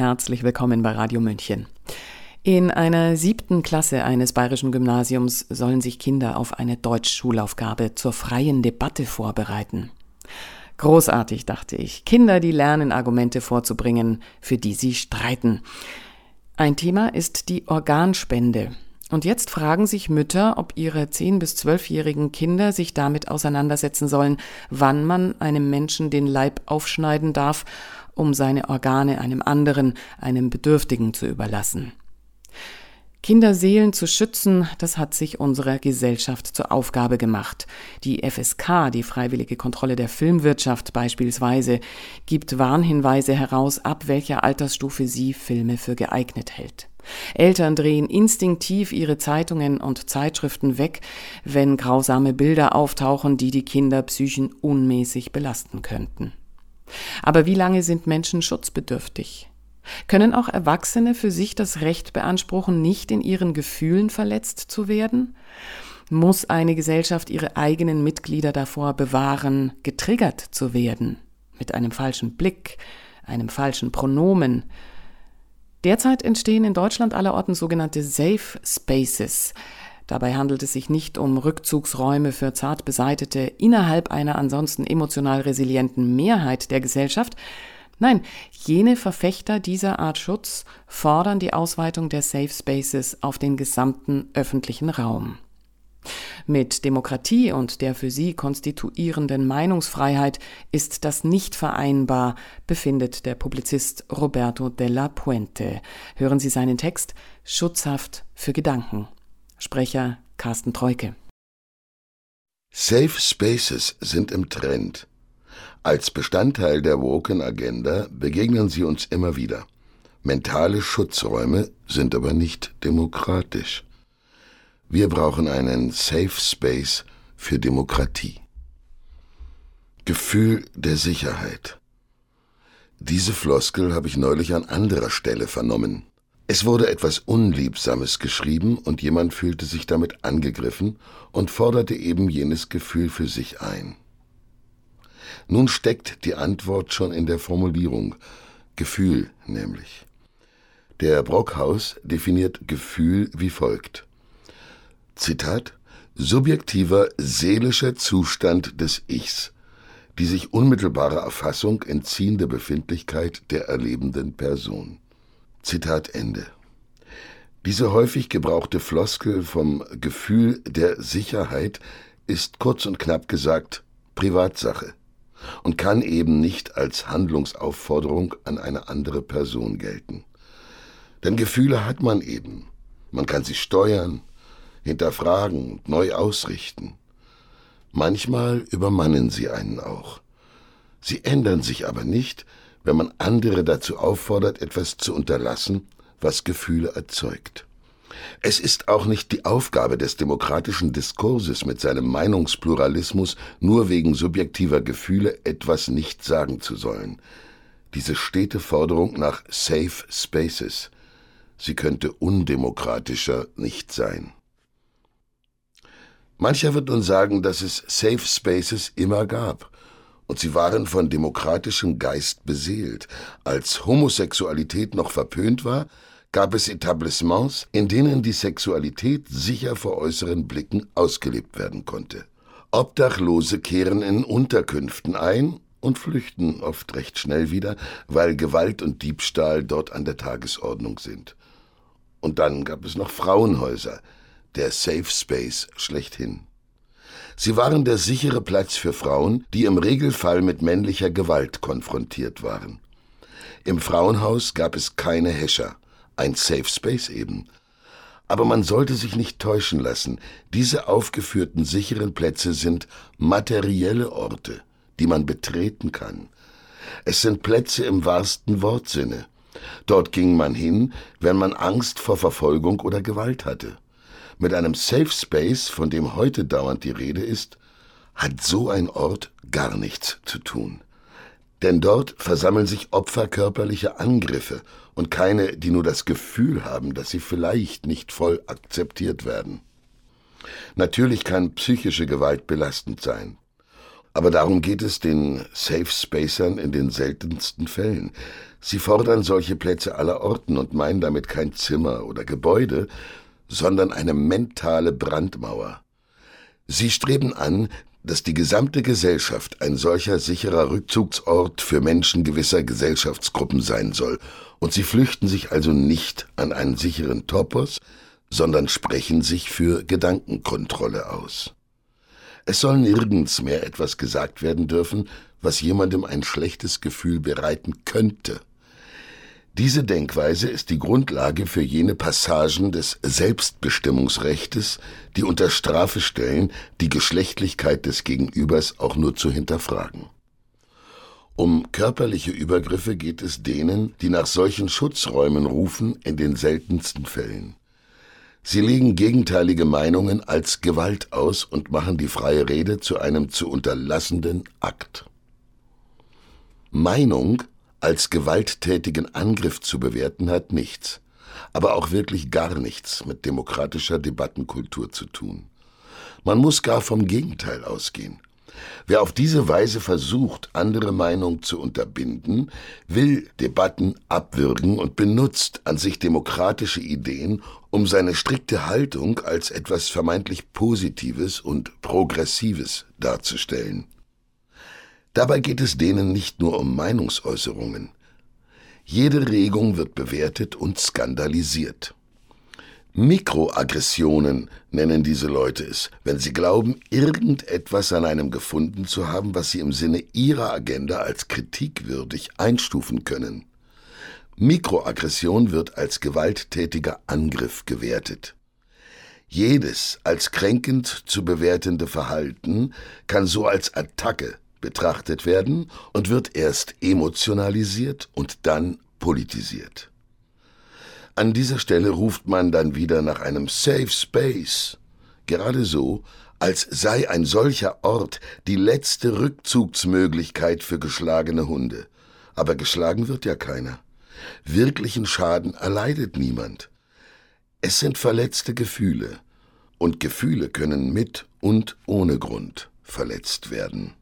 herzlich willkommen bei Radio München. In einer siebten Klasse eines bayerischen Gymnasiums sollen sich Kinder auf eine Deutschschulaufgabe zur freien Debatte vorbereiten. Großartig, dachte ich. Kinder, die lernen, Argumente vorzubringen, für die sie streiten. Ein Thema ist die Organspende. Und jetzt fragen sich Mütter, ob ihre 10- bis 12-jährigen Kinder sich damit auseinandersetzen sollen, wann man einem Menschen den Leib aufschneiden darf, um seine Organe einem anderen, einem Bedürftigen zu überlassen. Kinderseelen zu schützen, das hat sich unsere Gesellschaft zur Aufgabe gemacht. Die FSK, die Freiwillige Kontrolle der Filmwirtschaft beispielsweise, gibt Warnhinweise heraus, ab welcher Altersstufe sie Filme für geeignet hält. Eltern drehen instinktiv ihre Zeitungen und Zeitschriften weg, wenn grausame Bilder auftauchen, die die Kinderpsychen unmäßig belasten könnten. Aber wie lange sind Menschen schutzbedürftig? Können auch Erwachsene für sich das Recht beanspruchen, nicht in ihren Gefühlen verletzt zu werden? Muss eine Gesellschaft ihre eigenen Mitglieder davor bewahren, getriggert zu werden? Mit einem falschen Blick, einem falschen Pronomen? Derzeit entstehen in Deutschland allerorten sogenannte Safe Spaces. Dabei handelt es sich nicht um Rückzugsräume für zart Beseitete innerhalb einer ansonsten emotional resilienten Mehrheit der Gesellschaft, Nein, jene Verfechter dieser Art Schutz fordern die Ausweitung der Safe Spaces auf den gesamten öffentlichen Raum. Mit Demokratie und der für sie konstituierenden Meinungsfreiheit ist das nicht vereinbar, befindet der Publizist Roberto della Puente. Hören Sie seinen Text Schutzhaft für Gedanken. Sprecher Carsten Treuke. Safe Spaces sind im Trend. Als Bestandteil der Woken-Agenda begegnen sie uns immer wieder. Mentale Schutzräume sind aber nicht demokratisch. Wir brauchen einen Safe Space für Demokratie. Gefühl der Sicherheit. Diese Floskel habe ich neulich an anderer Stelle vernommen. Es wurde etwas Unliebsames geschrieben und jemand fühlte sich damit angegriffen und forderte eben jenes Gefühl für sich ein. Nun steckt die Antwort schon in der Formulierung, Gefühl nämlich. Der Brockhaus definiert Gefühl wie folgt. Zitat Subjektiver seelischer Zustand des Ichs, die sich unmittelbarer Erfassung entziehende Befindlichkeit der erlebenden Person. Zitat Ende. Diese häufig gebrauchte Floskel vom Gefühl der Sicherheit ist kurz und knapp gesagt Privatsache und kann eben nicht als Handlungsaufforderung an eine andere Person gelten. Denn Gefühle hat man eben. Man kann sie steuern, hinterfragen und neu ausrichten. Manchmal übermannen sie einen auch. Sie ändern sich aber nicht, wenn man andere dazu auffordert, etwas zu unterlassen, was Gefühle erzeugt. Es ist auch nicht die Aufgabe des demokratischen Diskurses mit seinem Meinungspluralismus, nur wegen subjektiver Gefühle etwas nicht sagen zu sollen. Diese stete Forderung nach Safe Spaces, sie könnte undemokratischer nicht sein. Mancher wird nun sagen, dass es Safe Spaces immer gab, und sie waren von demokratischem Geist beseelt. Als Homosexualität noch verpönt war, gab es Etablissements, in denen die Sexualität sicher vor äußeren Blicken ausgelebt werden konnte. Obdachlose kehren in Unterkünften ein und flüchten oft recht schnell wieder, weil Gewalt und Diebstahl dort an der Tagesordnung sind. Und dann gab es noch Frauenhäuser, der Safe Space schlechthin. Sie waren der sichere Platz für Frauen, die im Regelfall mit männlicher Gewalt konfrontiert waren. Im Frauenhaus gab es keine Häscher, ein Safe Space eben. Aber man sollte sich nicht täuschen lassen, diese aufgeführten sicheren Plätze sind materielle Orte, die man betreten kann. Es sind Plätze im wahrsten Wortsinne. Dort ging man hin, wenn man Angst vor Verfolgung oder Gewalt hatte. Mit einem Safe Space, von dem heute dauernd die Rede ist, hat so ein Ort gar nichts zu tun. Denn dort versammeln sich Opfer körperlicher Angriffe und keine, die nur das Gefühl haben, dass sie vielleicht nicht voll akzeptiert werden. Natürlich kann psychische Gewalt belastend sein. Aber darum geht es den Safe Spacern in den seltensten Fällen. Sie fordern solche Plätze aller Orten und meinen damit kein Zimmer oder Gebäude, sondern eine mentale Brandmauer. Sie streben an, dass die gesamte Gesellschaft ein solcher sicherer Rückzugsort für Menschen gewisser Gesellschaftsgruppen sein soll, und sie flüchten sich also nicht an einen sicheren Topos, sondern sprechen sich für Gedankenkontrolle aus. Es soll nirgends mehr etwas gesagt werden dürfen, was jemandem ein schlechtes Gefühl bereiten könnte. Diese Denkweise ist die Grundlage für jene Passagen des Selbstbestimmungsrechtes, die unter Strafe stellen, die Geschlechtlichkeit des Gegenübers auch nur zu hinterfragen. Um körperliche Übergriffe geht es denen, die nach solchen Schutzräumen rufen, in den seltensten Fällen. Sie legen gegenteilige Meinungen als Gewalt aus und machen die freie Rede zu einem zu unterlassenden Akt. Meinung als gewalttätigen Angriff zu bewerten hat nichts, aber auch wirklich gar nichts mit demokratischer Debattenkultur zu tun. Man muss gar vom Gegenteil ausgehen. Wer auf diese Weise versucht, andere Meinung zu unterbinden, will Debatten abwürgen und benutzt an sich demokratische Ideen, um seine strikte Haltung als etwas vermeintlich Positives und Progressives darzustellen. Dabei geht es denen nicht nur um Meinungsäußerungen. Jede Regung wird bewertet und skandalisiert. Mikroaggressionen nennen diese Leute es, wenn sie glauben, irgendetwas an einem gefunden zu haben, was sie im Sinne ihrer Agenda als kritikwürdig einstufen können. Mikroaggression wird als gewalttätiger Angriff gewertet. Jedes als kränkend zu bewertende Verhalten kann so als Attacke betrachtet werden und wird erst emotionalisiert und dann politisiert. An dieser Stelle ruft man dann wieder nach einem Safe Space. Gerade so, als sei ein solcher Ort die letzte Rückzugsmöglichkeit für geschlagene Hunde. Aber geschlagen wird ja keiner. Wirklichen Schaden erleidet niemand. Es sind verletzte Gefühle, und Gefühle können mit und ohne Grund verletzt werden.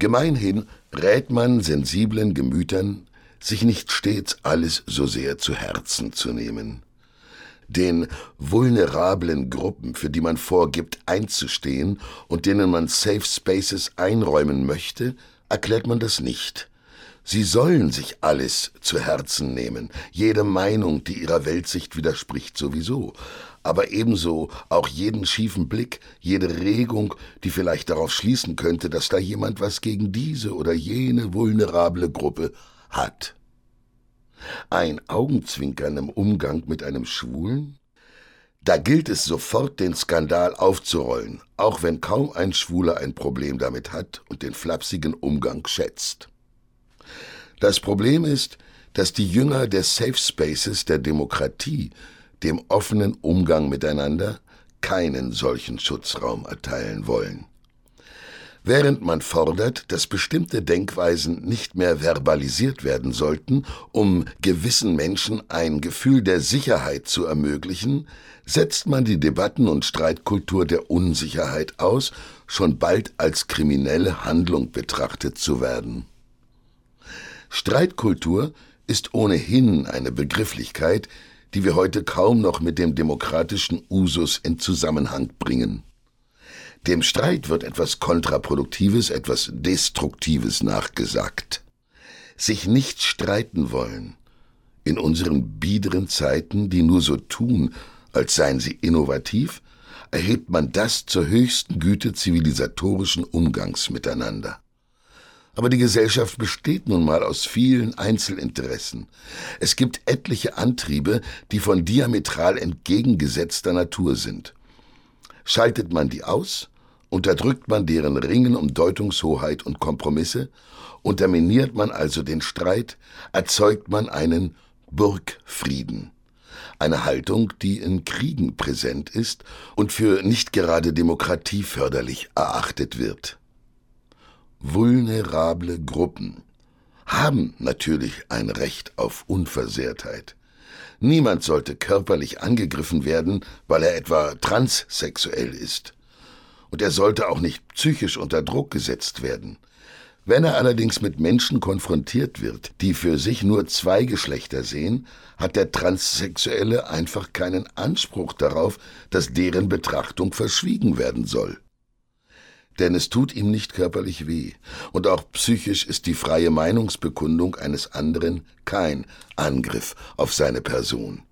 Gemeinhin rät man sensiblen Gemütern, sich nicht stets alles so sehr zu Herzen zu nehmen. Den vulnerablen Gruppen, für die man vorgibt einzustehen und denen man Safe Spaces einräumen möchte, erklärt man das nicht. Sie sollen sich alles zu Herzen nehmen, jede Meinung, die ihrer Weltsicht widerspricht, sowieso, aber ebenso auch jeden schiefen Blick, jede Regung, die vielleicht darauf schließen könnte, dass da jemand was gegen diese oder jene vulnerable Gruppe hat. Ein Augenzwinkern im Umgang mit einem Schwulen? Da gilt es sofort, den Skandal aufzurollen, auch wenn kaum ein Schwuler ein Problem damit hat und den flapsigen Umgang schätzt. Das Problem ist, dass die Jünger des Safe Spaces der Demokratie dem offenen Umgang miteinander keinen solchen Schutzraum erteilen wollen. Während man fordert, dass bestimmte Denkweisen nicht mehr verbalisiert werden sollten, um gewissen Menschen ein Gefühl der Sicherheit zu ermöglichen, setzt man die Debatten- und Streitkultur der Unsicherheit aus, schon bald als kriminelle Handlung betrachtet zu werden. Streitkultur ist ohnehin eine Begrifflichkeit, die wir heute kaum noch mit dem demokratischen Usus in Zusammenhang bringen. Dem Streit wird etwas Kontraproduktives, etwas Destruktives nachgesagt. Sich nicht streiten wollen. In unseren biederen Zeiten, die nur so tun, als seien sie innovativ, erhebt man das zur höchsten Güte zivilisatorischen Umgangs miteinander. Aber die Gesellschaft besteht nun mal aus vielen Einzelinteressen. Es gibt etliche Antriebe, die von diametral entgegengesetzter Natur sind. Schaltet man die aus, unterdrückt man deren Ringen um Deutungshoheit und Kompromisse, unterminiert man also den Streit, erzeugt man einen Burgfrieden. Eine Haltung, die in Kriegen präsent ist und für nicht gerade demokratieförderlich erachtet wird. Vulnerable Gruppen haben natürlich ein Recht auf Unversehrtheit. Niemand sollte körperlich angegriffen werden, weil er etwa transsexuell ist. Und er sollte auch nicht psychisch unter Druck gesetzt werden. Wenn er allerdings mit Menschen konfrontiert wird, die für sich nur zwei Geschlechter sehen, hat der Transsexuelle einfach keinen Anspruch darauf, dass deren Betrachtung verschwiegen werden soll. Denn es tut ihm nicht körperlich weh, und auch psychisch ist die freie Meinungsbekundung eines anderen kein Angriff auf seine Person.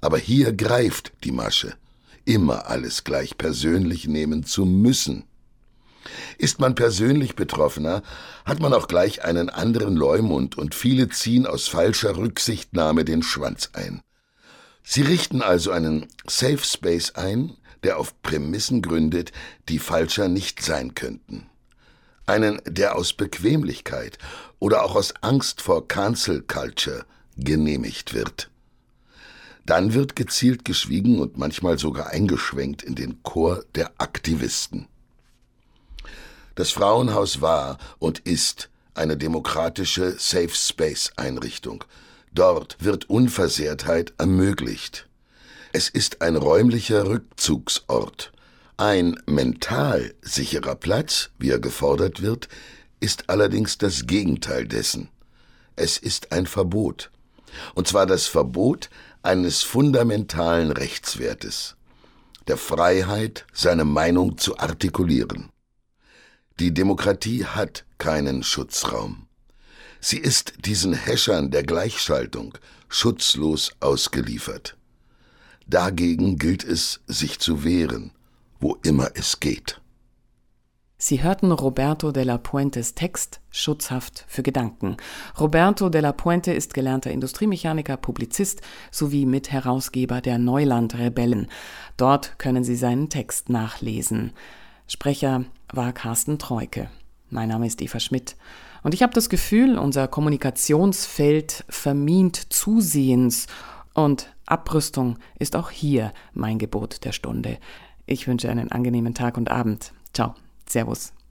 Aber hier greift die Masche, immer alles gleich persönlich nehmen zu müssen. Ist man persönlich Betroffener, hat man auch gleich einen anderen Leumund und viele ziehen aus falscher Rücksichtnahme den Schwanz ein. Sie richten also einen Safe Space ein, der auf Prämissen gründet, die falscher nicht sein könnten. Einen, der aus Bequemlichkeit oder auch aus Angst vor Cancel Culture genehmigt wird. Dann wird gezielt geschwiegen und manchmal sogar eingeschwenkt in den Chor der Aktivisten. Das Frauenhaus war und ist eine demokratische Safe Space Einrichtung. Dort wird Unversehrtheit ermöglicht. Es ist ein räumlicher Rückzugsort. Ein mental sicherer Platz, wie er gefordert wird, ist allerdings das Gegenteil dessen. Es ist ein Verbot. Und zwar das Verbot eines fundamentalen Rechtswertes, der Freiheit, seine Meinung zu artikulieren. Die Demokratie hat keinen Schutzraum. Sie ist diesen Häschern der Gleichschaltung schutzlos ausgeliefert. Dagegen gilt es, sich zu wehren, wo immer es geht. Sie hörten Roberto de la Puentes Text Schutzhaft für Gedanken. Roberto de la Puente ist gelernter Industriemechaniker, Publizist sowie Mitherausgeber der Neuland Rebellen. Dort können Sie seinen Text nachlesen. Sprecher war Carsten Treuke. Mein Name ist Eva Schmidt. Und ich habe das Gefühl, unser Kommunikationsfeld vermint zusehends und Abrüstung ist auch hier mein Gebot der Stunde. Ich wünsche einen angenehmen Tag und Abend. Ciao. Servus.